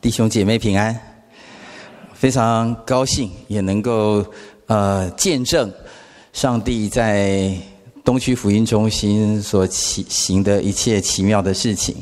弟兄姐妹平安，非常高兴也能够呃见证上帝在东区福音中心所起行的一切奇妙的事情，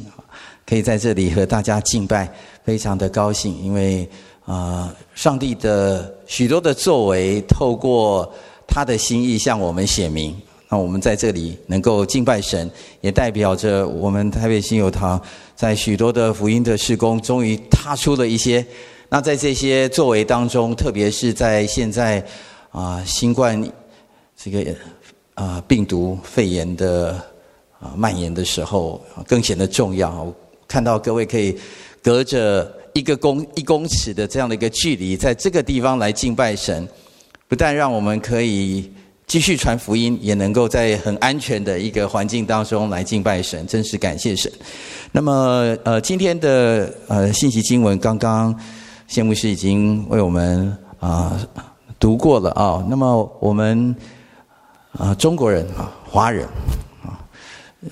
可以在这里和大家敬拜，非常的高兴，因为啊、呃，上帝的许多的作为透过他的心意向我们显明。那我们在这里能够敬拜神，也代表着我们台北新友堂在许多的福音的事工，终于踏出了一些。那在这些作为当中，特别是在现在啊新冠这个啊病毒肺炎的啊蔓延的时候，更显得重要。看到各位可以隔着一个公一公尺的这样的一个距离，在这个地方来敬拜神，不但让我们可以。继续传福音，也能够在很安全的一个环境当中来敬拜神，真是感谢神。那么，呃，今天的呃信息经文，刚刚谢牧师已经为我们啊、读过了啊、那么，我们啊、中国人啊华人啊，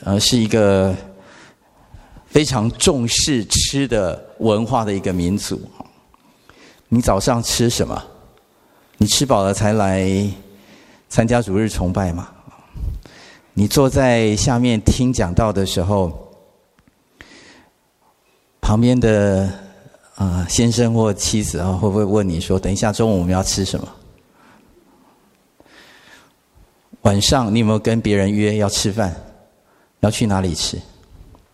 呃是一个非常重视吃的文化的一个民族。你早上吃什么？你吃饱了才来。参加主日崇拜嘛？你坐在下面听讲道的时候，旁边的啊、先生或妻子啊，会不会问你说：“等一下中午我们要吃什么？”晚上你有没有跟别人约要吃饭？要去哪里吃？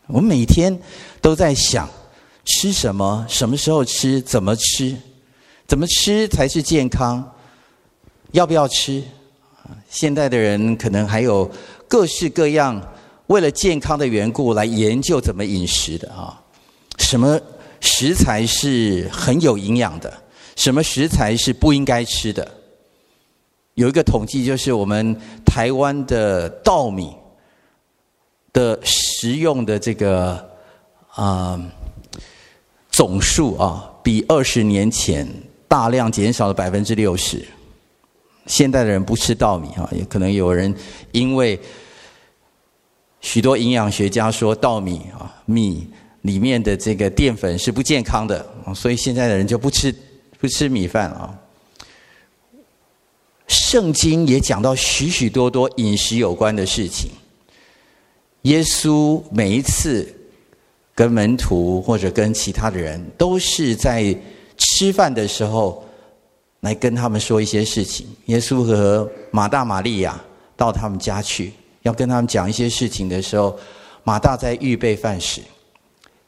我每天都在想吃什么，什么时候吃，怎么吃，怎么吃才是健康？要不要吃？现代的人可能还有各式各样为了健康的缘故来研究怎么饮食的啊，什么食材是很有营养的，什么食材是不应该吃的。有一个统计，就是我们台湾的稻米的食用的这个啊、总数啊，比二十年前大量减少了百分之六十。现代的人不吃稻米啊，也可能有人因为许多营养学家说稻米啊米里面的这个淀粉是不健康的，所以现在的人就不吃不吃米饭啊。圣经也讲到许许多多饮食有关的事情。耶稣每一次跟门徒或者跟其他的人，都是在吃饭的时候。来跟他们说一些事情。耶稣和马大、玛利亚到他们家去，要跟他们讲一些事情的时候，马大在预备饭时。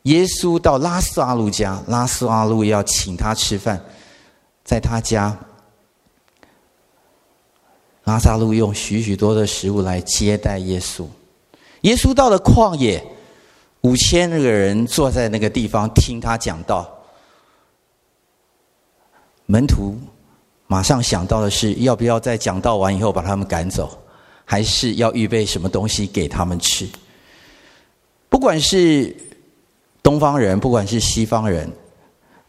耶稣到拉斯阿路家，拉斯阿路要请他吃饭，在他家，拉萨路用许许多的食物来接待耶稣。耶稣到了旷野，五千个人坐在那个地方听他讲道，门徒。马上想到的是，要不要在讲道完以后把他们赶走，还是要预备什么东西给他们吃？不管是东方人，不管是西方人，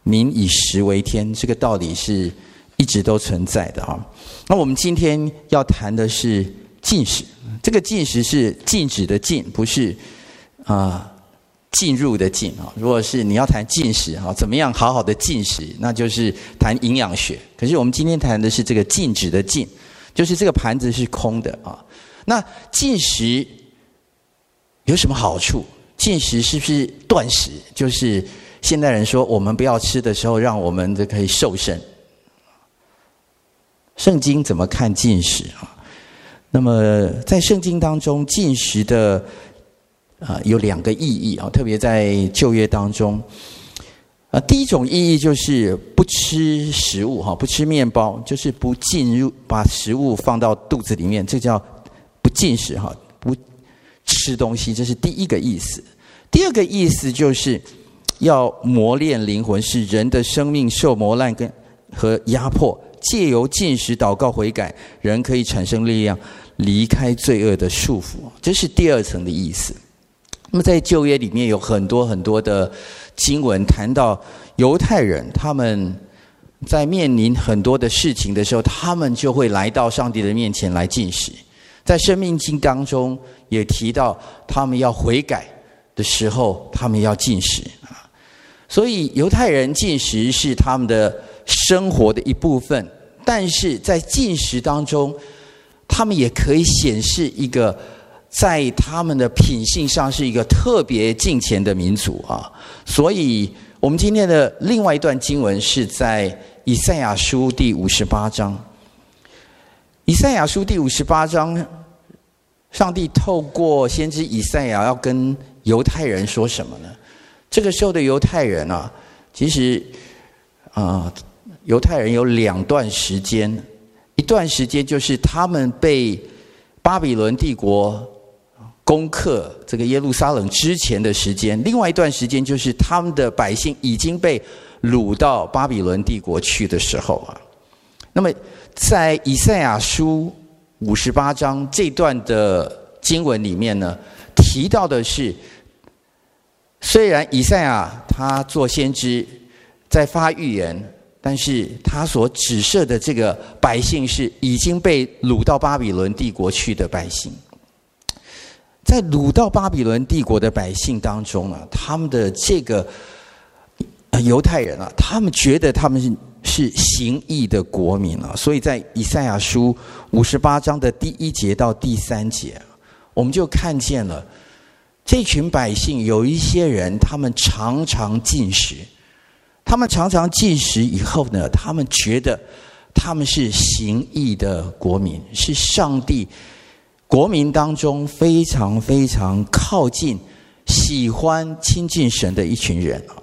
民以食为天，这个道理是一直都存在的啊。那我们今天要谈的是禁食，这个禁食是禁止的禁，不是啊。进入的进啊，如果是你要谈进食啊，怎么样好好的进食，那就是谈营养学。可是我们今天谈的是这个禁止的禁，就是这个盘子是空的啊。那进食有什么好处？进食是不是断食？就是现代人说我们不要吃的时候，让我们就可以瘦身。圣经怎么看进食啊？那么在圣经当中，进食的。啊，有两个意义啊，特别在旧约当中，啊，第一种意义就是不吃食物哈，不吃面包，就是不进入把食物放到肚子里面，这叫不进食哈，不吃东西，这是第一个意思。第二个意思就是要磨练灵魂，使人的生命受磨难跟和压迫，借由进食祷告悔改，人可以产生力量，离开罪恶的束缚，这是第二层的意思。那么在旧约里面有很多很多的经文谈到犹太人，他们在面临很多的事情的时候，他们就会来到上帝的面前来进食。在生命经当中也提到，他们要悔改的时候，他们要进食啊。所以犹太人进食是他们的生活的一部分，但是在进食当中，他们也可以显示一个在他们的品性上是一个特别敬虔的民族啊。所以，我们今天的另外一段经文是在以赛亚书第五十八章。以赛亚书第五十八章，上帝透过先知以赛亚要跟犹太人说什么呢？这个时候的犹太人啊，其实啊，犹太人有两段时间，一段时间就是他们被巴比伦帝国攻克这个耶路撒冷之前的时间，另外一段时间就是他们的百姓已经被掳到巴比伦帝国去的时候啊。那么在以赛亚书五十八章这段的经文里面呢，提到的是。虽然以赛亚他做先知，在发预言，但是他所指涉的这个百姓是已经被掳到巴比伦帝国去的百姓。在掳到巴比伦帝国的百姓当中啊，他们的这个犹太人啊，他们觉得他们是是行义的国民啊，所以在以赛亚书五十八章的第一节到第三节，我们就看见了。这群百姓有一些人，他们常常进食，他们常常进食以后呢，他们觉得他们是行义的国民，是上帝国民当中非常非常靠近、喜欢亲近神的一群人啊。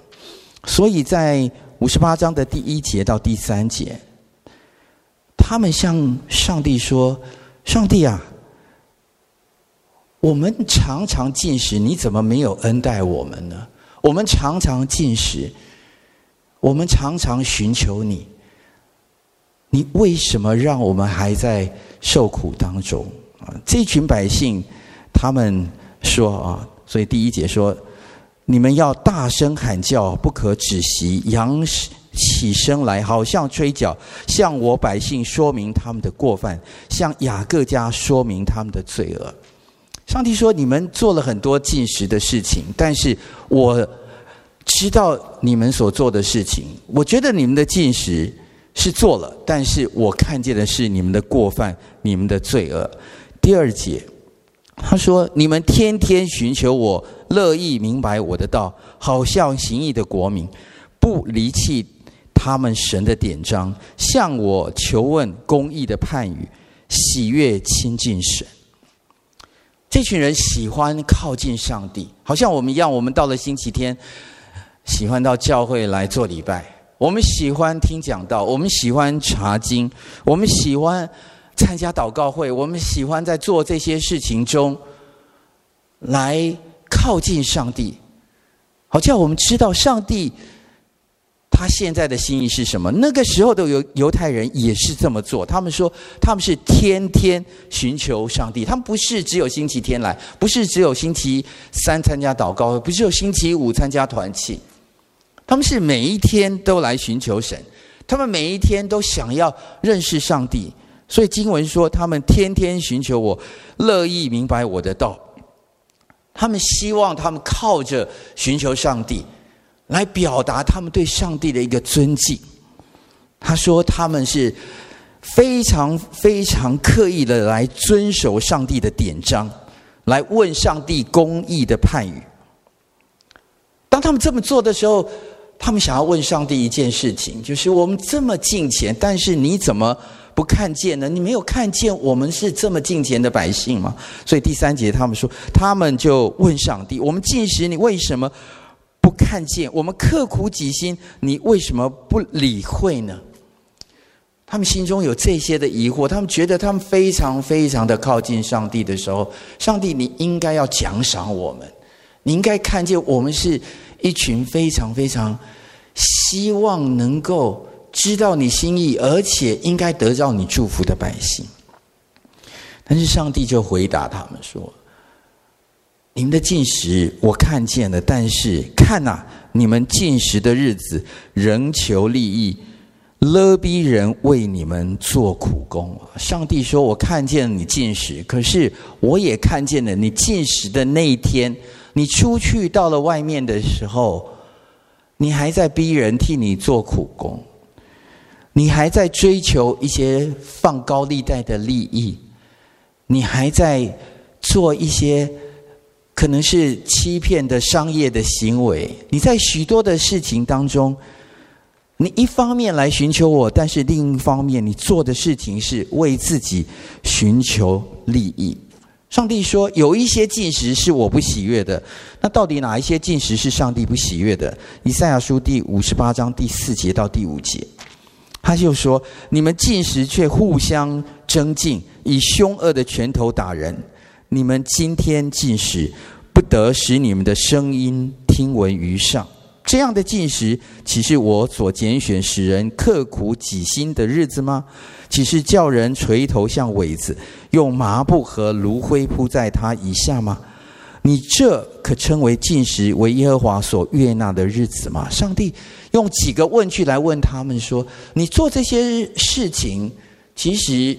所以在五十八章的第一节到第三节，他们向上帝说：“上帝啊！”我们常常进食，你怎么没有恩待我们呢？我们常常进食，我们常常寻求你，你为什么让我们还在受苦当中这群百姓他们说啊，所以第一节说，你们要大声喊叫，不可止息，扬起声来，好像吹角，向我百姓说明他们的过犯，向雅各家说明他们的罪恶。上帝说：“你们做了很多进食的事情，但是我知道你们所做的事情。我觉得你们的进食是做了，但是我看见的是你们的过犯、你们的罪恶。”第二节，他说：“你们天天寻求我，乐意明白我的道，好像行义的国民，不离弃他们神的典章，向我求问公义的判语，喜悦亲近神。”这群人喜欢靠近上帝，好像我们一样。我们到了星期天，喜欢到教会来做礼拜。我们喜欢听讲道，我们喜欢查经，我们喜欢参加祷告会，我们喜欢在做这些事情中来靠近上帝，好像我们知道上帝。他现在的心意是什么？那个时候的犹犹太人也是这么做。他们说他们是天天寻求上帝，他们不是只有星期天来，不是只有星期三参加祷告会，不是只有星期五参加团契，他们是每一天都来寻求神，他们每一天都想要认识上帝。所以经文说，他们天天寻求我，乐意明白我的道。他们希望他们靠着寻求上帝。来表达他们对上帝的一个尊敬。他说他们是非常非常刻意的来遵守上帝的典章，来问上帝公义的判语。当他们这么做的时候，他们想要问上帝一件事情，就是我们这么敬虔，但是你怎么不看见呢？你没有看见我们是这么敬虔的百姓吗？所以第三节他们说，他们就问上帝：我们禁食，你为什么？不看见，我们刻苦己心，你为什么不理会呢？他们心中有这些的疑惑，他们觉得他们非常非常的靠近上帝的时候，上帝你应该要奖赏我们，你应该看见我们是一群非常非常希望能够知道你心意，而且应该得到你祝福的百姓。但是上帝就回答他们说。你们的进食我看见了，但是看呐、你们进食的日子仍求利益，勒逼人为你们做苦工。上帝说：“我看见了你进食，可是我也看见了你进食的那一天，你出去到了外面的时候，你还在逼人替你做苦工，你还在追求一些放高利贷的利益，你还在做一些可能是欺骗的商业的行为，你在许多的事情当中，你一方面来寻求我，但是另一方面你做的事情是为自己寻求利益。上帝说：“有一些进食是我不喜悦的。那到底哪一些进食是上帝不喜悦的？”以赛亚书第五十八章第四节到第五节，他就说：“你们进食却互相争竞，以凶恶的拳头打人。你们今天进食，不得使你们的声音听闻于上。这样的进食，岂是我所拣选使人刻苦己心的日子吗？”岂是叫人垂头像苇子，用麻布和炉灰铺在他以下吗？你这可称为进食，为耶和华所悦纳的日子吗？上帝用几个问句来问他们说：你做这些事情，其实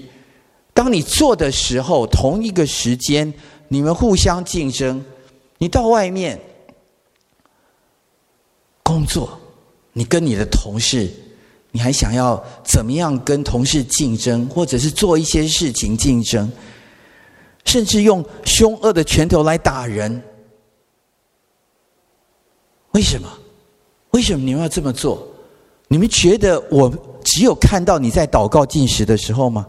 当你做的时候，同一个时间你们互相竞争。你到外面工作，你跟你的同事。你还想要怎么样跟同事竞争，或者是做一些事情竞争，甚至用凶恶的拳头来打人？为什么？为什么你们要这么做？你们觉得我只有看到你在祷告进食的时候吗？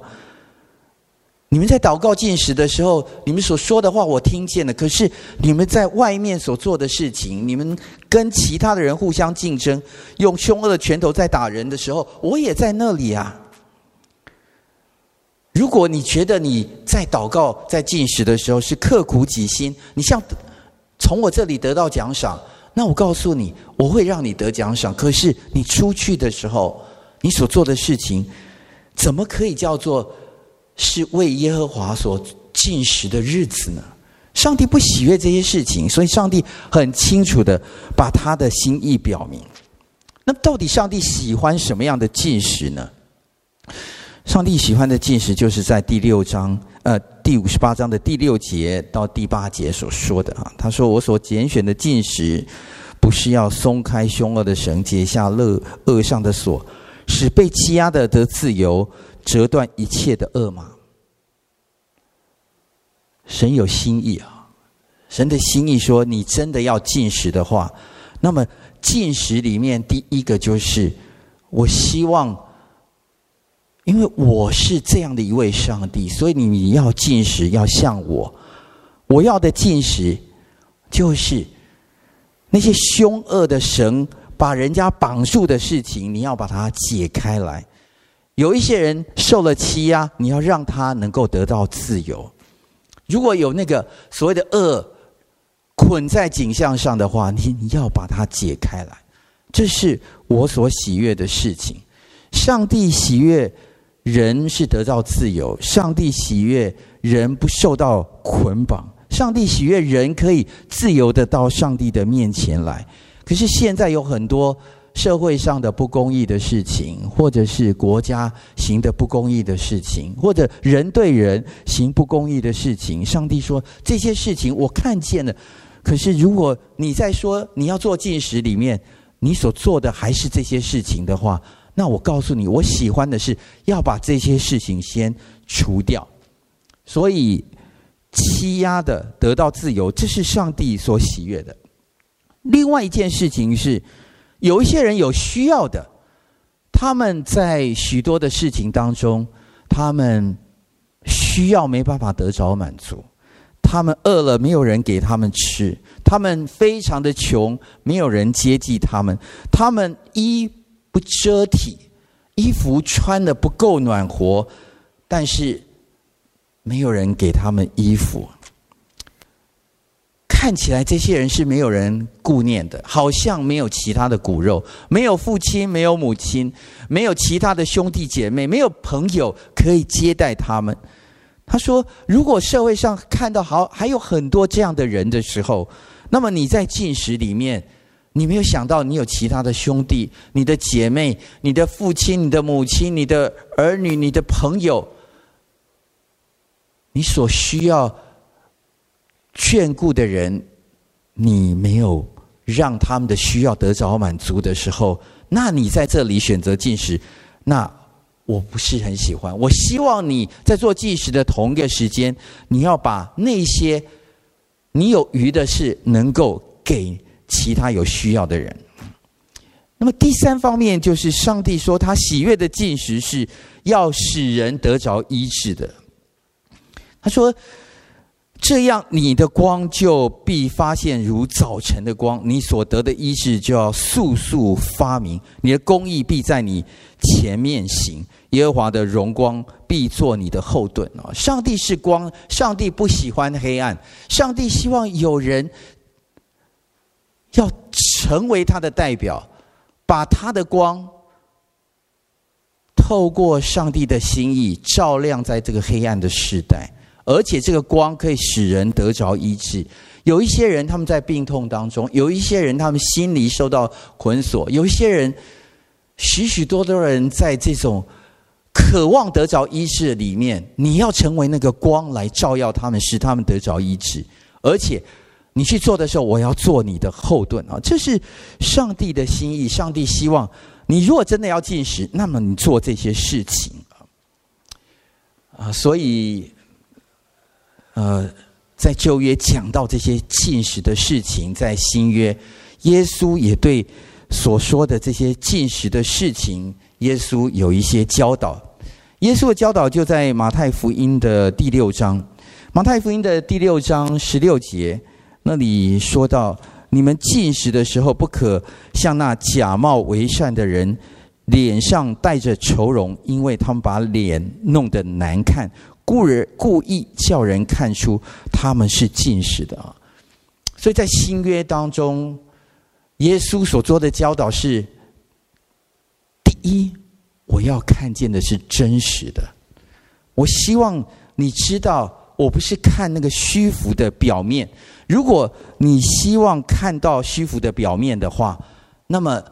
你们在祷告进食的时候，你们所说的话我听见了。可是你们在外面所做的事情，你们跟其他的人互相竞争，用凶恶的拳头在打人的时候，我也在那里啊。如果你觉得你在祷告、在进食的时候是刻苦己心，你想从我这里得到奖赏，那我告诉你，我会让你得奖赏。可是你出去的时候，你所做的事情，怎么可以叫做？是为耶和华所进食的日子呢？上帝不喜悦这些事情，所以上帝很清楚的把他的心意表明。那到底上帝喜欢什么样的进食呢？上帝喜欢的进食，就是在第六章，呃，第五十八章的第六节到第八节所说的啊。他说：“我所拣选的进食，不是要松开凶恶的绳，解下勒恶上的锁，使被欺压的得自由。”折断一切的恶吗？神有心意啊！神的心意说，你真的要进食的话，那么进食里面第一个就是，我希望，因为我是这样的一位上帝，所以你你要进食，要像我。我要的进食，就是那些凶恶的神把人家绑住的事情，你要把它解开来。有一些人受了欺压，你要让他能够得到自由。如果有那个所谓的恶捆在景象上的话，你你要把它解开来。这是我所喜悦的事情。上帝喜悦人是得到自由，上帝喜悦人不受到捆绑，上帝喜悦人可以自由的到上帝的面前来。可是现在有很多。社会上的不公义的事情，或者是国家行的不公义的事情，或者人对人行不公义的事情，上帝说这些事情我看见了。可是如果你在说你要做禁食里面，你所做的还是这些事情的话，那我告诉你，我喜欢的是要把这些事情先除掉。所以欺压的得到自由，这是上帝所喜悦的。另外一件事情是。有一些人有需要的，他们在许多的事情当中，他们需要没办法得着满足，他们饿了没有人给他们吃，他们非常的穷，没有人接济他们，他们衣不遮体，衣服穿的不够暖和，但是没有人给他们衣服。看起来这些人是没有人顾念的，好像没有其他的骨肉，没有父亲，没有母亲，没有其他的兄弟姐妹，没有朋友可以接待他们。他说：“如果社会上看到好还有很多这样的人的时候，那么你在进食里面，你没有想到你有其他的兄弟、你的姐妹、你的父亲、你的母亲、你的儿女、你的朋友，你所需要。”眷顾的人，你没有让他们的需要得着满足的时候，那你在这里选择进食，那我不是很喜欢。我希望你在做禁食的同一个时间，你要把那些你有余的事能够给其他有需要的人。那么第三方面就是，上帝说他喜悦的进食是要使人得着医治的。他说。这样，你的光就必发现如早晨的光，你所得的医治就要速速发明，你的公义必在你前面行，耶和华的荣光必做你的后盾啊！上帝是光，上帝不喜欢黑暗，上帝希望有人要成为他的代表，把他的光透过上帝的心意照亮在这个黑暗的时代。而且这个光可以使人得着医治。有一些人他们在病痛当中，有一些人他们心里受到捆锁，有一些人许许多多人在这种渴望得着医治的里面，你要成为那个光来照耀他们，使他们得着医治。而且你去做的时候，我要做你的后盾啊！这是上帝的心意。上帝希望你如果真的要进食，那么你做这些事情啊，所以。呃，在旧约讲到这些进食的事情，在新约，耶稣也对所说的这些进食的事情，耶稣有一些教导。耶稣的教导就在马太福音的第六章，马太福音的第六章十六节那里说到：你们进食的时候，不可像那假冒为善的人，脸上带着愁容，因为他们把脸弄得难看。故人故意叫人看出他们是近视的啊，所以在新约当中，耶稣所做的教导是：第一，我要看见的是真实的。我希望你知道，我不是看那个虚浮的表面。如果你希望看到虚浮的表面的话，那么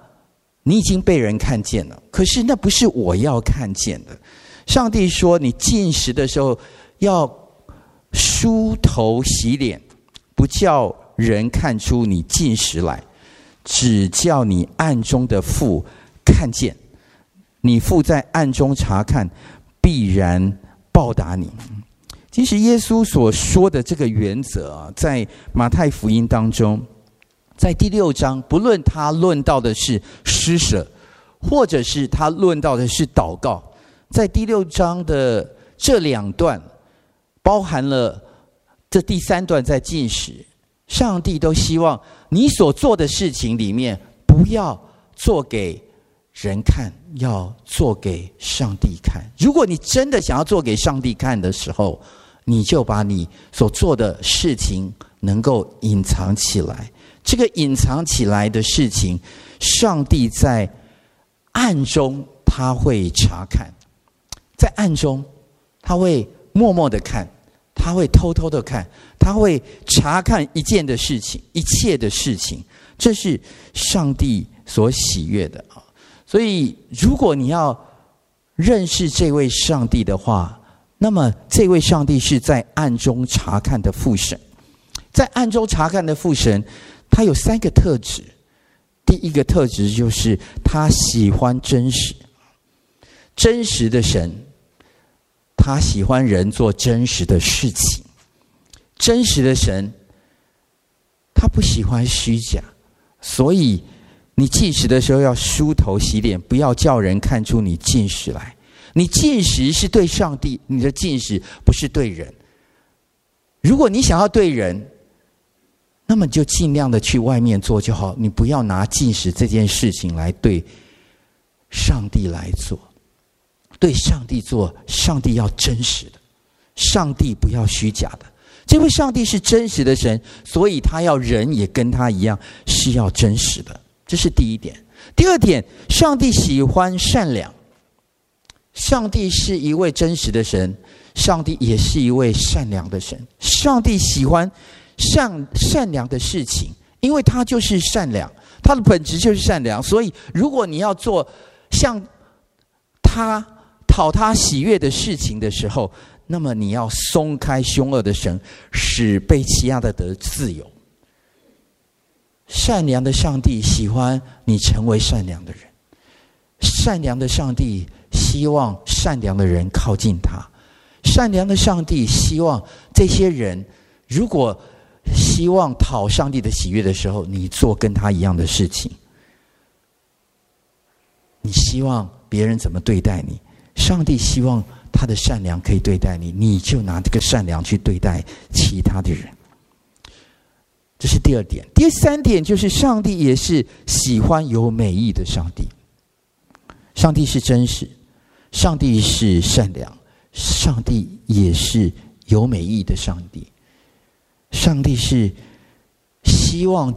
你已经被人看见了。可是那不是我要看见的。上帝说：“你进食的时候要梳头洗脸，不叫人看出你进食来，只叫你暗中的父看见。你父在暗中查看，必然报答你。”其实耶稣所说的这个原则啊，在马太福音当中，在第六章，不论他论到的是施舍，或者是他论到的是祷告。在第六章的这两段，包含了这第三段在禁食，上帝都希望你所做的事情里面不要做给人看，要做给上帝看。如果你真的想要做给上帝看的时候，你就把你所做的事情能够隐藏起来。这个隐藏起来的事情，上帝在暗中他会查看。在暗中，他会默默的看，他会偷偷的看，他会查看一件的事情，一切的事情，这是上帝所喜悦的啊。所以，如果你要认识这位上帝的话，那么这位上帝是在暗中查看的父神，在暗中查看的父神，他有三个特质。第一个特质就是他喜欢真实，真实的神。他喜欢人做真实的事情，真实的神，他不喜欢虚假，所以你进食的时候要梳头洗脸，不要叫人看出你进食来。你进食是对上帝，你的进食不是对人。如果你想要对人，那么就尽量的去外面做就好，你不要拿进食这件事情来对上帝来做。对上帝做，上帝要真实的，上帝不要虚假的。这位上帝是真实的神，所以他要人也跟他一样是要真实的。这是第一点。第二点，上帝喜欢善良。上帝是一位真实的神，上帝也是一位善良的神。上帝喜欢善善良的事情，因为他就是善良，他的本质就是善良。所以，如果你要做像他。讨他喜悦的事情的时候，那么你要松开凶恶的绳，使被欺压的得自由。善良的上帝喜欢你成为善良的人，善良的上帝希望善良的人靠近他，善良的上帝希望这些人如果希望讨上帝的喜悦的时候，你做跟他一样的事情。你希望别人怎么对待你？上帝希望他的善良可以对待你，你就拿这个善良去对待其他的人。这是第二点。第三点就是，上帝也是喜欢有美意的上帝。上帝是真实，上帝是善良，上帝也是有美意的上帝。上帝是希望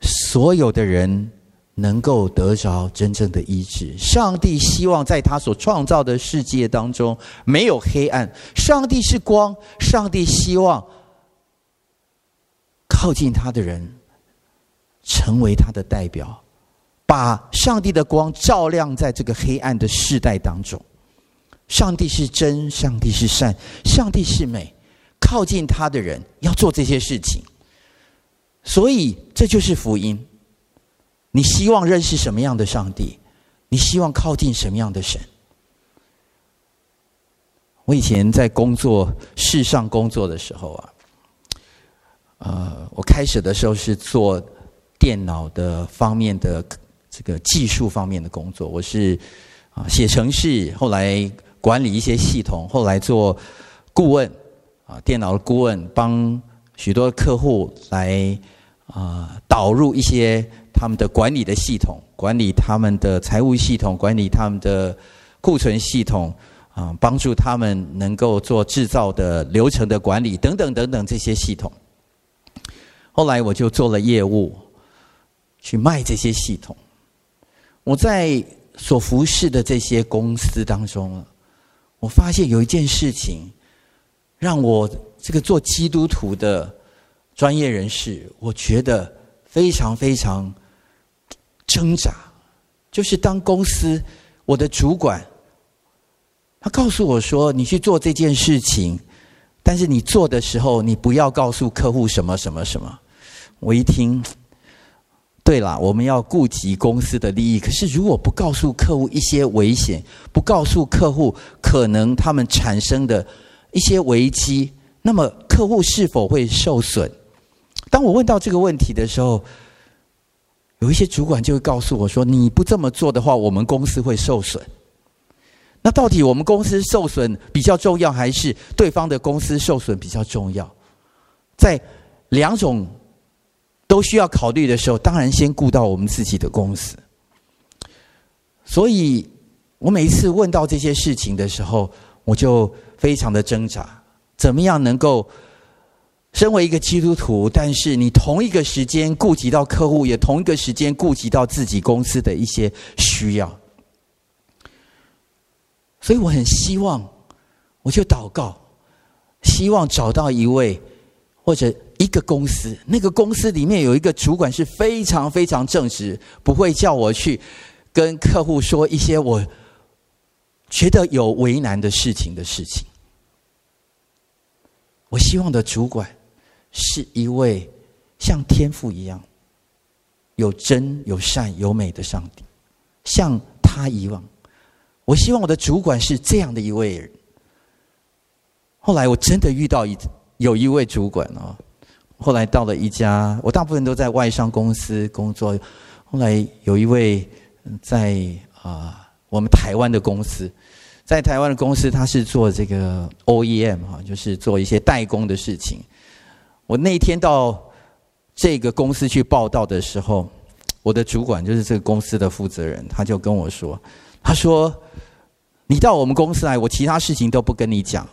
所有的人能够得着真正的医治。上帝希望在他所创造的世界当中没有黑暗。上帝是光，上帝希望。靠近他的人，成为他的代表，把上帝的光照亮在这个黑暗的世代当中。上帝是真，上帝是善，上帝是美。靠近他的人要做这些事情，所以这就是福音。你希望认识什么样的上帝？你希望靠近什么样的神？我以前在工作，世上工作的时候啊。呃，我开始的时候是做电脑的方面的这个技术方面的工作，我是啊写程式，后来管理一些系统，后来做顾问啊电脑的顾问，帮许多客户来啊导入一些他们的管理的系统，管理他们的财务系统，管理他们的库存系统啊，帮助他们能够做制造的流程的管理等等等等这些系统。后来我就做了业务，去卖这些系统。我在所服侍的这些公司当中，我发现有一件事情，让我这个做基督徒的专业人士，我觉得非常非常挣扎。就是当公司我的主管，他告诉我说：“你去做这件事情，但是你做的时候，你不要告诉客户什么什么什么。”我一听，对了，我们要顾及公司的利益。可是，如果不告诉客户一些危险，不告诉客户可能他们产生的一些危机，那么客户是否会受损？当我问到这个问题的时候，有一些主管就会告诉我说：“你不这么做的话，我们公司会受损。”那到底我们公司受损比较重要，还是对方的公司受损比较重要？在两种。都需要考虑的时候，当然先顾到我们自己的公司。所以，我每一次问到这些事情的时候，我就非常的挣扎：怎么样能够身为一个基督徒，但是你同一个时间顾及到客户，也同一个时间顾及到自己公司的一些需要。所以，我很希望，我就祷告，希望找到一位或者。一个公司，那个公司里面有一个主管是非常非常正直，不会叫我去跟客户说一些我觉得有为难的事情的事情。我希望的主管是一位像天父一样有真、有善、有美的上帝，像他一样。我希望我的主管是这样的一位人。后来我真的遇到一有一位主管啊。后来到了一家，我大部分都在外商公司工作。后来有一位在啊，我们台湾的公司，在台湾的公司，他是做这个 OEM 哈，就是做一些代工的事情。我那天到这个公司去报到的时候，我的主管就是这个公司的负责人，他就跟我说：“他说你到我们公司来，我其他事情都不跟你讲，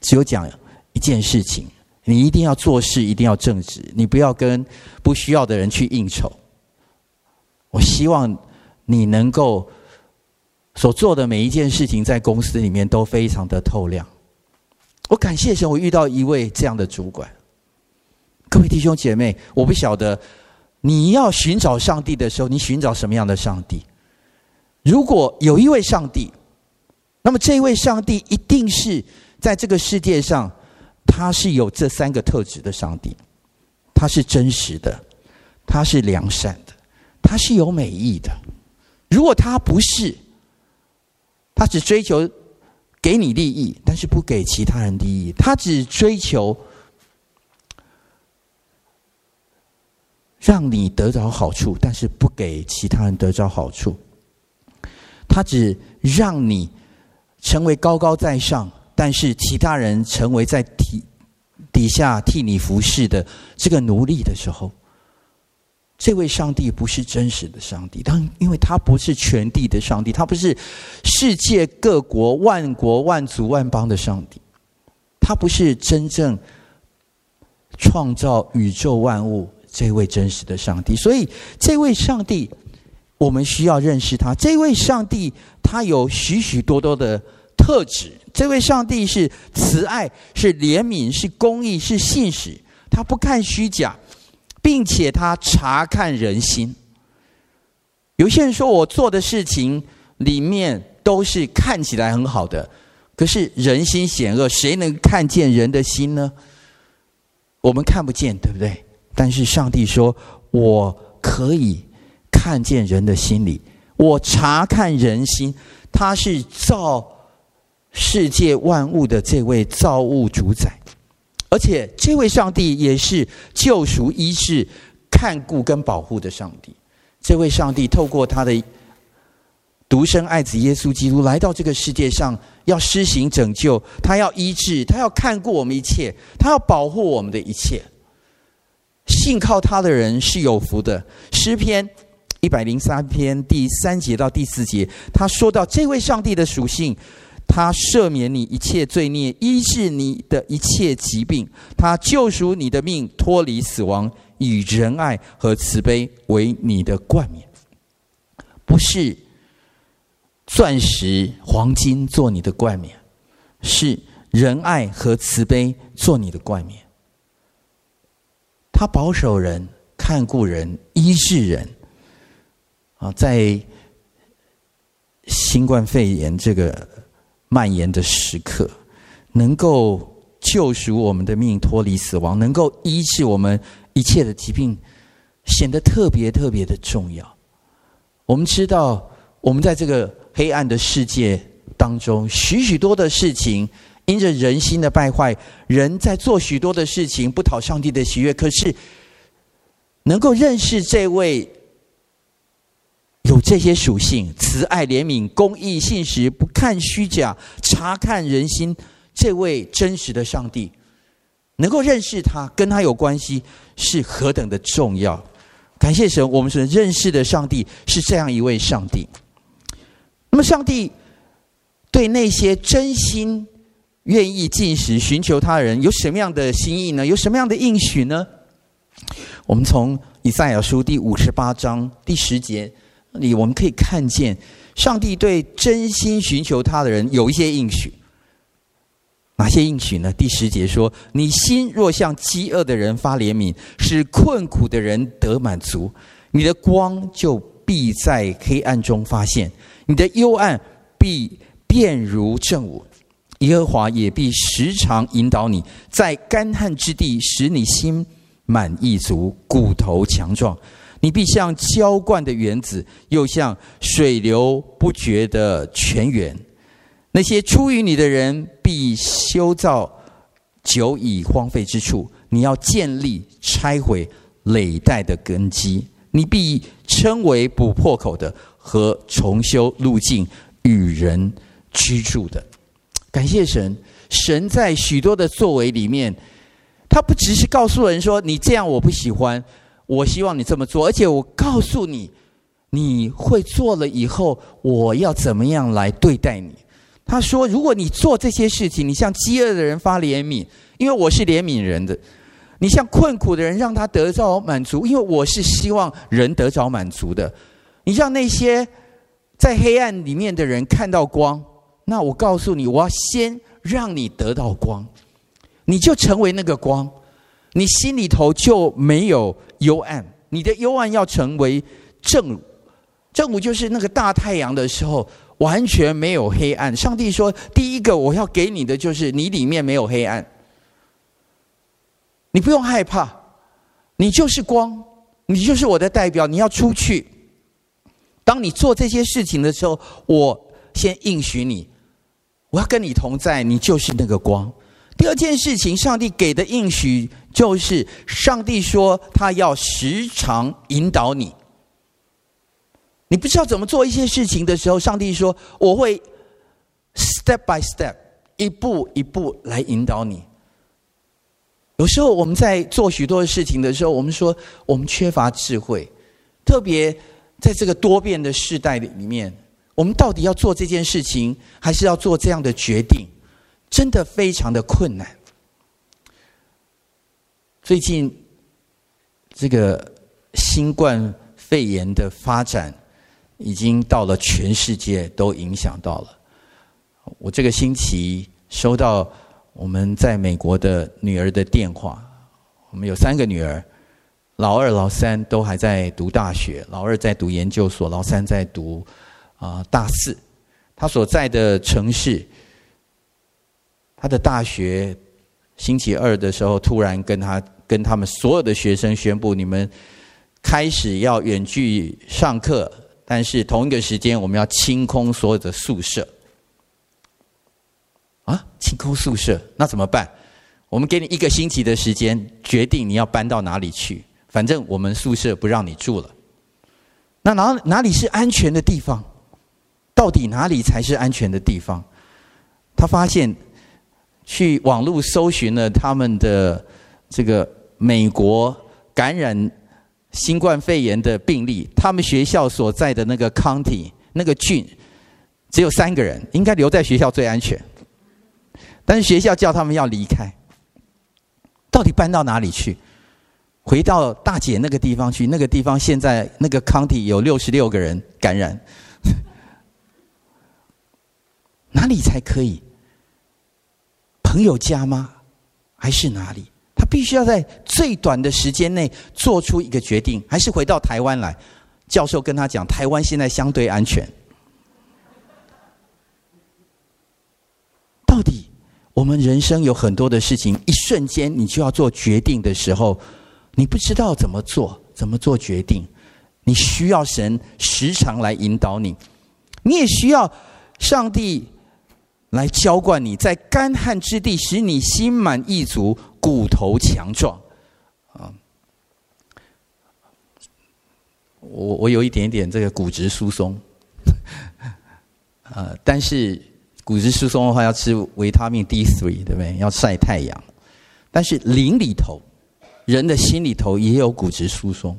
只有讲一件事情。”你一定要做事，一定要正直，你不要跟不需要的人去应酬。我希望你能够所做的每一件事情，在公司里面都非常的透亮。我感谢神，我遇到一位这样的主管。各位弟兄姐妹，我不晓得你要寻找上帝的时候，你寻找什么样的上帝？如果有一位上帝，那么这一位上帝一定是在这个世界上。他是有这三个特质的上帝，他是真实的，他是良善的，他是有美意的。如果他不是，他只追求给你利益，但是不给其他人利益。他只追求让你得着好处，但是不给其他人得着好处。他只让你成为高高在上，但是其他人成为在底底下替你服侍的这个奴隶的时候。这位上帝不是真实的上帝，当因为他不是全地的上帝，他不是世界各国万国万族万邦的上帝，他不是真正创造宇宙万物这位真实的上帝。所以，这位上帝我们需要认识他。这位上帝他有许许多多的特质。这位上帝是慈爱，是怜悯，是公义，是信实。他不看虚假。并且他察看人心。有些人说，我做的事情里面都是看起来很好的，可是人心险恶，谁能看见人的心呢？我们看不见，对不对？但是上帝说，我可以看见人的心里，我查看人心。他是造世界万物的这位造物主宰。而且，这位上帝也是救赎、医治、看顾跟保护的上帝。这位上帝透过他的独生爱子耶稣基督来到这个世界上，要施行拯救，他要医治，他要看顾我们一切，他要保护我们的一切。信靠他的人是有福的。诗篇一百零三篇第三节到第四节，他说到这位上帝的属性。他赦免你一切罪孽，医治你的一切疾病。他救赎你的命，脱离死亡，以仁爱和慈悲为你的冠冕。不是钻石、黄金做你的冠冕，是仁爱和慈悲做你的冠冕。他保守人，看顾人，医治人。啊，在新冠肺炎这个。蔓延的时刻，能够救赎我们的命，脱离死亡，能够医治我们一切的疾病，显得特别特别的重要。我们知道，我们在这个黑暗的世界当中，许许多的事情，因着人心的败坏，人在做许多的事情，不讨上帝的喜悦。可是，能够认识这位。有这些属性：慈爱、怜悯、公义、信实，不看虚假，察看人心。这位真实的上帝，能够认识他，跟他有关系，是何等的重要！感谢神，我们所认识的上帝是这样一位上帝。那么，上帝对那些真心愿意进食、寻求他人，有什么样的心意呢？有什么样的应许呢？我们从以赛亚书第五十八章第十节。里我们可以看见，上帝对真心寻求他的人有一些应许。哪些应许呢？第十节说：“你心若向饥饿的人发怜悯，使困苦的人得满足，你的光就必在黑暗中发现，你的幽暗必变如正午。耶和华也必时常引导你，在干旱之地使你心满意足，骨头强壮。”你必像浇灌的园子，又像水流不绝的泉源。那些出于你的人，必修造久已荒废之处。你要建立拆毁累代的根基。你必称为补破口的和重修路径与人居住的。感谢神，神在许多的作为里面，他不只是告诉人说：“你这样我不喜欢。”我希望你这么做，而且我告诉你，你会做了以后，我要怎么样来对待你？他说：“如果你做这些事情，你向饥饿的人发怜悯，因为我是怜悯人的；你向困苦的人让他得着满足，因为我是希望人得着满足的。你让那些在黑暗里面的人看到光，那我告诉你，我要先让你得到光，你就成为那个光。”你心里头就没有幽暗，你的幽暗要成为正午，正午就是那个大太阳的时候，完全没有黑暗。上帝说：“第一个我要给你的就是你里面没有黑暗，你不用害怕，你就是光，你就是我的代表，你要出去。当你做这些事情的时候，我先应许你，我要跟你同在，你就是那个光。第二件事情，上帝给的应许就是，上帝说他要时常引导你。你不知道怎么做一些事情的时候，上帝说我会 step by step，一步一步来引导你。有时候我们在做许多的事情的时候，我们说我们缺乏智慧，特别在这个多变的世代里面，我们到底要做这件事情，还是要做这样的决定？真的非常的困难。最近这个新冠肺炎的发展，已经到了全世界都影响到了。我这个星期收到我们在美国的女儿的电话，我们有三个女儿，老二、老三都还在读大学，老二在读研究所，老三在读啊大四。他所在的城市。他的大学星期二的时候，突然跟他跟他们所有的学生宣布：你们开始要远距上课，但是同一个时间我们要清空所有的宿舍。啊，清空宿舍，那怎么办？我们给你一个星期的时间，决定你要搬到哪里去。反正我们宿舍不让你住了。那哪哪里是安全的地方？到底哪里才是安全的地方？他发现。去网络搜寻了他们的这个美国感染新冠肺炎的病例，他们学校所在的那个 county 那个郡只有三个人，应该留在学校最安全。但是学校叫他们要离开，到底搬到哪里去？回到大姐那个地方去，那个地方现在那个 county 有六十六个人感染，哪里才可以？朋友家吗？还是哪里？他必须要在最短的时间内做出一个决定，还是回到台湾来？教授跟他讲，台湾现在相对安全。到底我们人生有很多的事情，一瞬间你就要做决定的时候，你不知道怎么做，怎么做决定？你需要神时常来引导你，你也需要上帝。来浇灌你，在干旱之地，使你心满意足，骨头强壮。啊，我我有一点点这个骨质疏松，呃，但是骨质疏松的话要吃维他命 D3，对不对？要晒太阳。但是灵里头，人的心里头也有骨质疏松。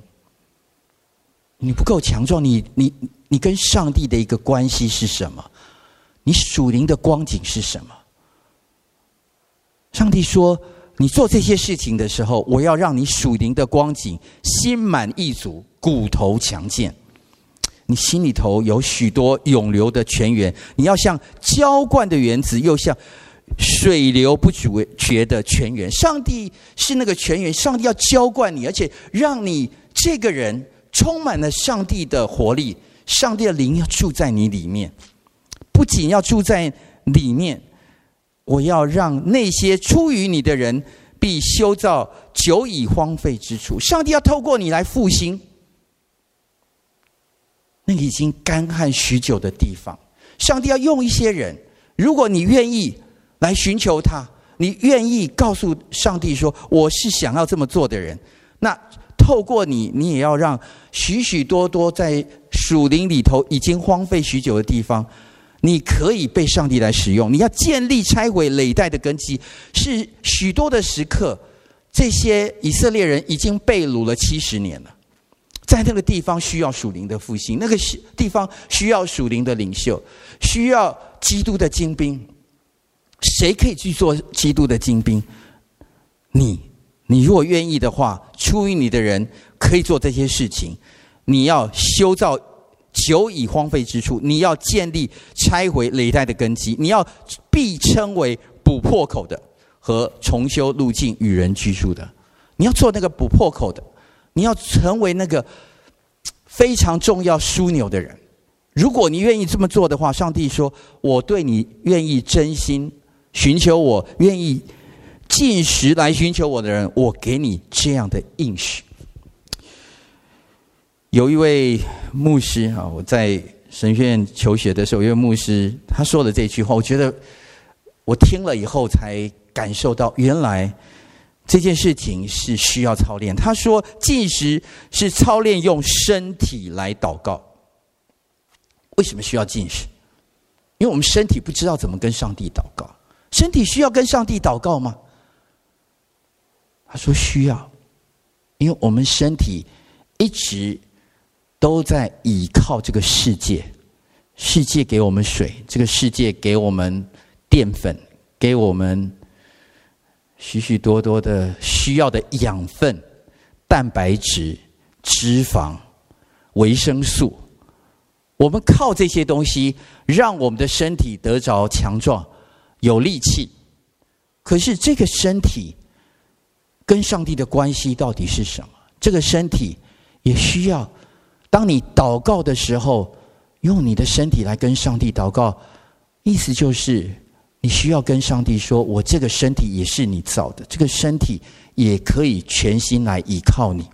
你不够强壮，你你你跟上帝的一个关系是什么？你属灵的光景是什么？上帝说：“你做这些事情的时候，我要让你属灵的光景心满意足，骨头强健。你心里头有许多涌流的泉源，你要像浇灌的园子，又像水流不绝的泉源。上帝是那个泉源，上帝要浇灌你，而且让你这个人充满了上帝的活力，上帝的灵要住在你里面。”不仅要住在里面，我要让那些出于你的人必修造久已荒废之处。上帝要透过你来复兴那个已经干旱许久的地方。上帝要用一些人，如果你愿意来寻求他，你愿意告诉上帝说我是想要这么做的人，那透过你，你也要让许许多多在属灵里头已经荒废许久的地方。你可以被上帝来使用。你要建立、拆毁累代的根基，是许多的时刻。这些以色列人已经被掳了七十年了，在那个地方需要属灵的复兴，那个地方需要属灵的领袖，需要基督的精兵。谁可以去做基督的精兵？你，你如果愿意的话，出于你的人可以做这些事情。你要修造。久已荒废之处，你要建立、拆毁累代的根基；你要必称为补破口的和重修路径与人居住的。你要做那个补破口的，你要成为那个非常重要枢纽的人。如果你愿意这么做的话，上帝说：“我对你愿意真心寻求我、愿意禁食来寻求我的人，我给你这样的应许。”有一位牧师啊，我在神学院求学的时候，一位牧师他说了这句话，我觉得我听了以后才感受到，原来这件事情是需要操练。他说，进食是操练用身体来祷告。为什么需要进食？因为我们身体不知道怎么跟上帝祷告。身体需要跟上帝祷告吗？他说需要，因为我们身体一直都在倚靠这个世界，世界给我们水，这个世界给我们淀粉，给我们许许多多的需要的养分、蛋白质、脂肪、维生素。我们靠这些东西，让我们的身体得着强壮、有力气。可是这个身体。跟上帝的关系到底是什么？这个身体也需要，当你祷告的时候，用你的身体来跟上帝祷告，意思就是你需要跟上帝说：“我这个身体也是你造的，这个身体也可以全心来依靠你。”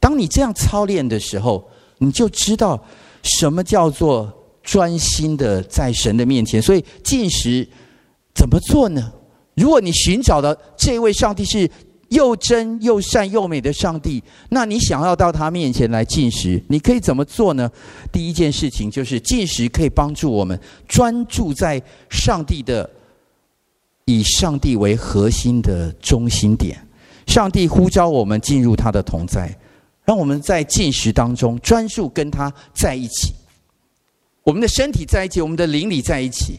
当你这样操练的时候，你就知道什么叫做专心的在神的面前。所以进食怎么做呢？如果你寻找的这位上帝是又真又善又美的上帝，那你想要到他面前来进食，你可以怎么做呢？第一件事情就是进食可以帮助我们专注在上帝的，以上帝为核心的中心点。上帝呼召我们进入他的同在，让我们在进食当中专注跟他在一起。我们的身体在一起，我们的灵里在一起。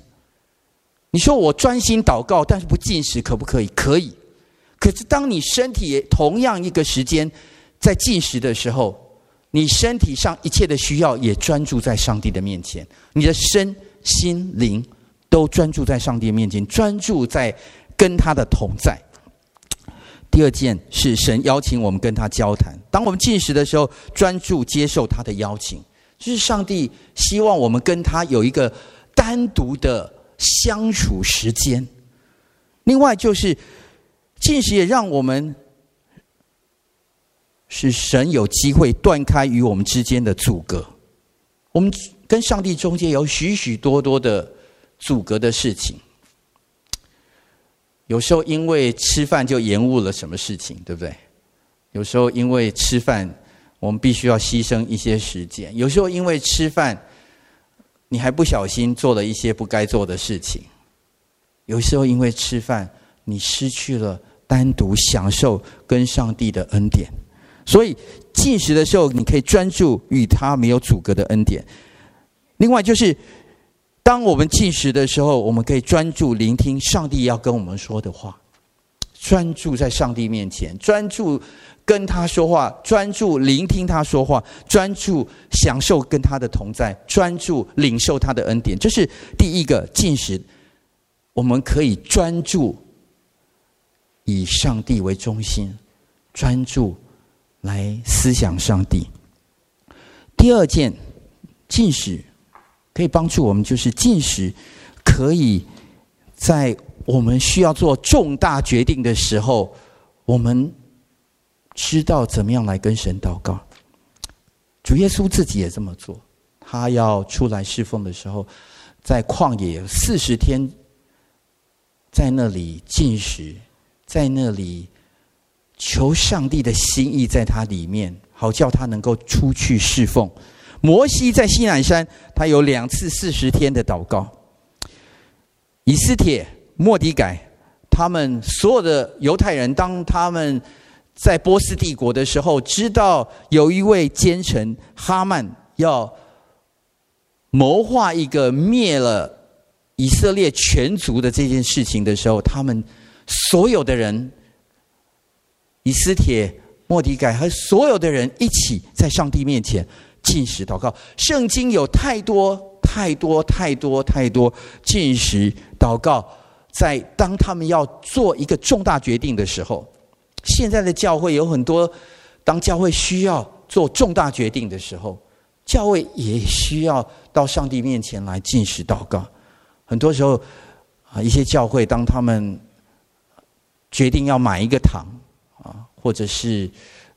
你说我专心祷告，但是不进食，可不可以？可以。可是当你身体同样一个时间在进食的时候，你身体上一切的需要也专注在上帝的面前，你的身心灵都专注在上帝面前，专注在跟他的同在。第二件是神邀请我们跟他交谈。当我们进食的时候，专注接受他的邀请，就是上帝希望我们跟他有一个单独的。相处时间，另外就是禁食也让我们使神有机会断开与我们之间的阻隔。我们跟上帝中间有许许多多的阻隔的事情，有时候因为吃饭就延误了什么事情，对不对？有时候因为吃饭，我们必须要牺牲一些时间；有时候因为吃饭。你还不小心做了一些不该做的事情，有时候因为吃饭，你失去了单独享受跟上帝的恩典。所以进食的时候，你可以专注与他没有阻隔的恩典。另外就是，当我们进食的时候，我们可以专注聆听上帝要跟我们说的话，专注在上帝面前，专注。跟他说话，专注聆听他说话，专注享受跟他的同在，专注领受他的恩典，这是第一个进食。我们可以专注以上帝为中心，专注来思想上帝。第二件禁食可以帮助我们，就是禁食可以在我们需要做重大决定的时候，我们。知道怎么样来跟神祷告，主耶稣自己也这么做。他要出来侍奉的时候，在旷野四十天，在那里禁食，在那里求上帝的心意在他里面，好叫他能够出去侍奉。摩西在西乃山，他有两次四十天的祷告。以斯帖、莫迪改，他们所有的犹太人，当他们。在波斯帝国的时候，知道有一位奸臣哈曼要谋划一个灭了以色列全族的这件事情的时候，他们所有的人，以斯帖、莫迪改和所有的人一起在上帝面前进食祷告。圣经有太多太多太多太多进食祷告，在当他们要做一个重大决定的时候。现在的教会有很多，当教会需要做重大决定的时候，教会也需要到上帝面前来进食祷告。很多时候，啊，一些教会当他们决定要买一个糖，啊，或者是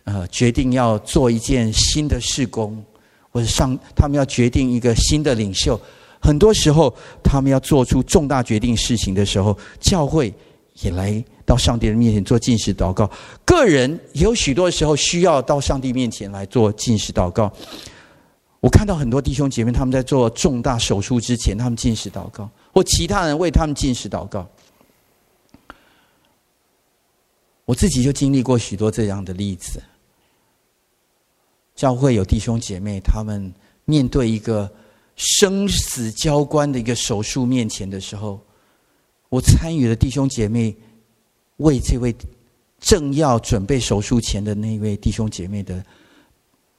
呃决定要做一件新的事工，或者上他们要决定一个新的领袖，很多时候他们要做出重大决定事情的时候，教会也来到上帝的面前做进食祷告。个人也有许多时候需要到上帝面前来做进食祷告。我看到很多弟兄姐妹他们在做重大手术之前，他们进食祷告，或其他人为他们进食祷告。我自己就经历过许多这样的例子。教会有弟兄姐妹，他们面对一个生死交关的一个手术面前的时候，我参与了弟兄姐妹为这位正要准备手术前的那位弟兄姐妹的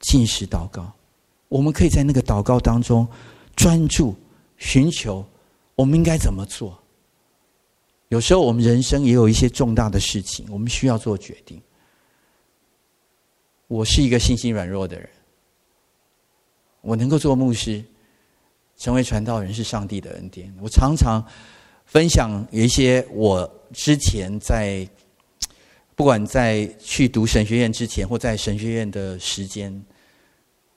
进食祷告。我们可以在那个祷告当中专注寻求，我们应该怎么做？有时候我们人生也有一些重大的事情，我们需要做决定。我是一个信心软弱的人，我能够做牧师，成为传道人是上帝的恩典。我常常分享有一些我之前在，不管在去读神学院之前，或在神学院的时间。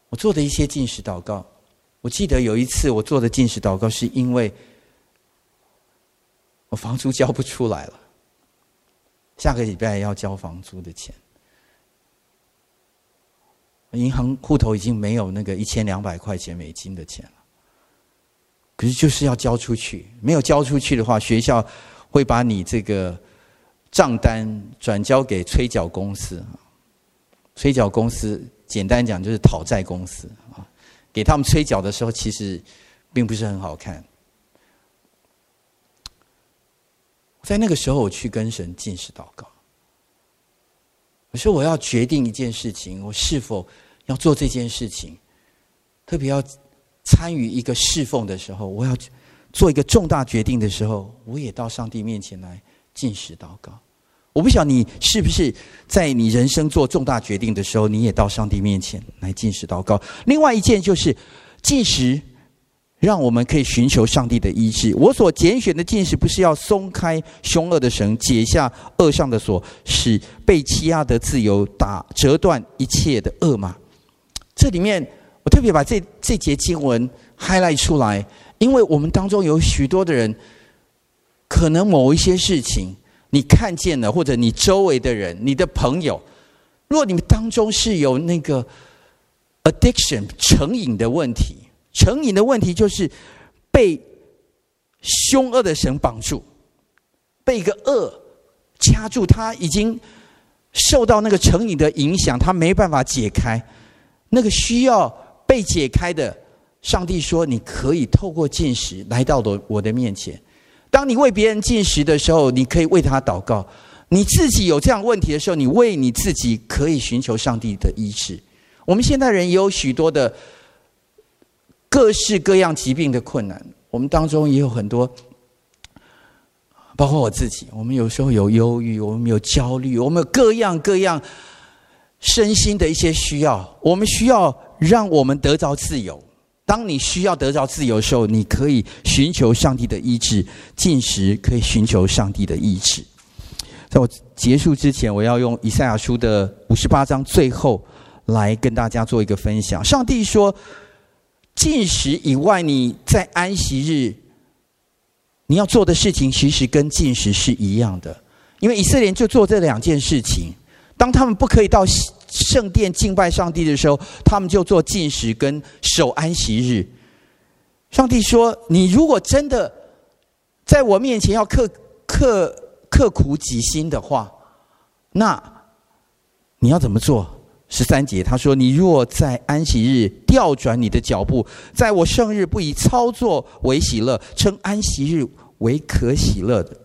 我做的一些禁食祷告，我记得有一次我做的禁食祷告，是因为我房租交不出来了，下个礼拜要交房租的钱，银行户头已经没有那个一千两百块钱美金的钱了，可是就是要交出去，没有交出去的话，学校会把你这个账单转交给催缴公司，催缴公司。简单讲就是讨债公司。啊，给他们催缴的时候，其实并不是很好看。在那个时候，我去跟神进食祷告，我说我要决定一件事情，我是否要做这件事情，特别要参与一个侍奉的时候，我要做一个重大决定的时候，我也到上帝面前来进食祷告。我不晓得你是不是在你人生做重大决定的时候，你也到上帝面前来进食祷告。另外一件就是进食，让我们可以寻求上帝的医治。我所拣选的禁食，不是要松开凶恶的绳，解下恶上的锁，使被欺压的自由，打折断一切的恶吗？这里面我特别把这这节经文 highlight 出来，因为我们当中有许多的人，可能某一些事情。你看见了，或者你周围的人、你的朋友，如果你们当中是有那个 addiction 成瘾的问题，成瘾的问题就是被凶恶的绳绑住，被一个恶掐住，他已经受到那个成瘾的影响，他没办法解开。那个需要被解开的，上帝说：“你可以透过进食来到我我的面前。”当你为别人进食的时候，你可以为他祷告；你自己有这样问题的时候，你为你自己可以寻求上帝的医治。我们现代人也有许多的各式各样疾病的困难，我们当中也有很多，包括我自己，我们有时候有忧郁，我们有焦虑，我们有各样各样身心的一些需要，我们需要让我们得着自由。当你需要得着自由的时候，你可以寻求上帝的医治，进食可以寻求上帝的医治。在我结束之前，我要用以赛亚书的五十八章最后来跟大家做一个分享。上帝说，进食以外，你在安息日你要做的事情，其实跟进食是一样的，因为以色列人就做这两件事情。当他们不可以到圣殿敬拜上帝的时候，他们就做进食跟守安息日。上帝说：“你如果真的在我面前要刻刻刻苦己心的话，那你要怎么做？”十三节他说：“你若在安息日调转你的脚步，在我圣日不以操作为喜乐，称安息日为可喜乐的。”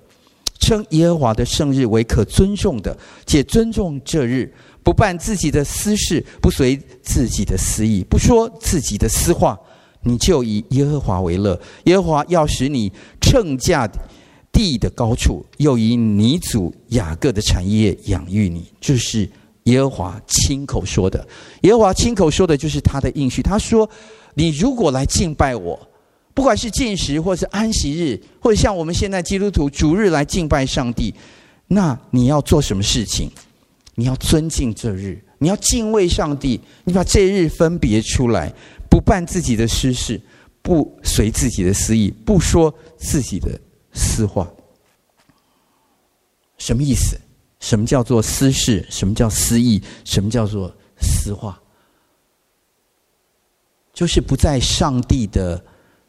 称耶和华的圣日为可尊重的，且尊重这日，不办自己的私事，不随自己的私意，不说自己的私话，你就以耶和华为乐。耶和华要使你乘驾地的高处，又以你祖雅各的产业养育你。这、就是耶和华亲口说的。耶和华亲口说的就是他的应许。他说：“你如果来敬拜我。”不管是进食，或是安息日，或者像我们现在基督徒逐日来敬拜上帝，那你要做什么事情？你要尊敬这日，你要敬畏上帝，你把这日分别出来，不办自己的私事，不随自己的私意，不说自己的私话。什么意思？什么叫做私事？什么叫私意？什么叫做私话？就是不在上帝的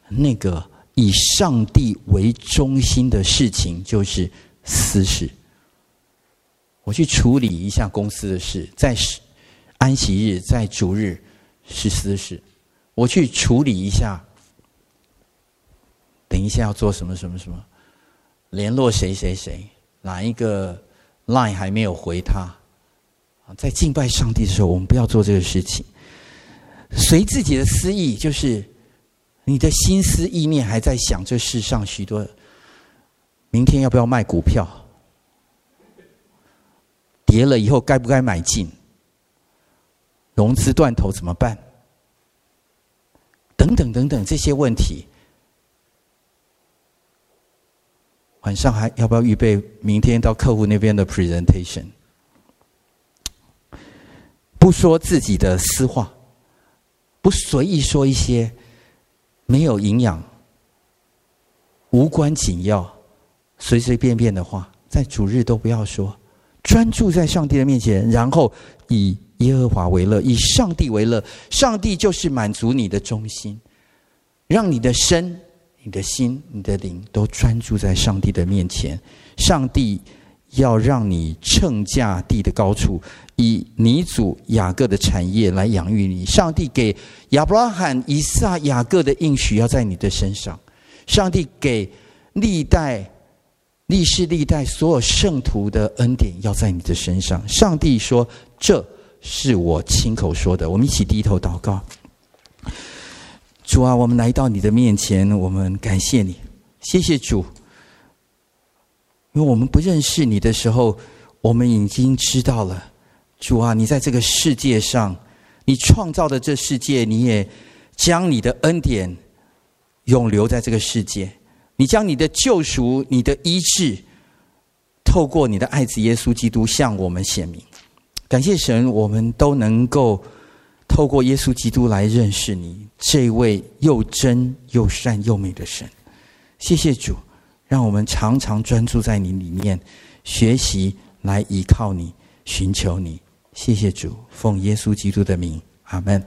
那个以上帝为中心的事情，就是私事。我去处理一下公司的事，在安息日、在主日是私事。我去处理一下，等一下要做什么什么什么，联络谁谁谁，哪一个 line 还没有回他？在敬拜上帝的时候，我们不要做这个事情。随自己的私意，就是你的心思意念还在想这世上许多，明天要不要卖股票？跌了以后该不该买进？融资断头怎么办？等等等等这些问题，晚上还要不要预备明天到客户那边的 presentation？不说自己的私话，不随意说一些没有营养、无关紧要、随随便便的话，在主日都不要说。专注在上帝的面前，然后以耶和华为乐，以上帝为乐。上帝就是满足你的中心，让你的身、你的心、你的灵都专注在上帝的面前。上帝要让你乘驾地的高处，以你祖雅各的产业来养育你。上帝给亚伯拉罕、以撒、雅各的应许要在你的身上。上帝给历代。历世历代所有圣徒的恩典要在你的身上。上帝说：“这是我亲口说的。”我们一起低头祷告。主啊，我们来到你的面前，我们感谢你，谢谢主。因为我们不认识你的时候，我们已经知道了。主啊，你在这个世界上，你创造的这世界，你也将你的恩典永留在这个世界。你将你的救赎、你的医治，透过你的爱子耶稣基督向我们显明。感谢神，我们都能够透过耶稣基督来认识你这位又真又善又美的神。谢谢主，让我们常常专注在你里面，学习来依靠你，寻求你。谢谢主，奉耶稣基督的名，阿门。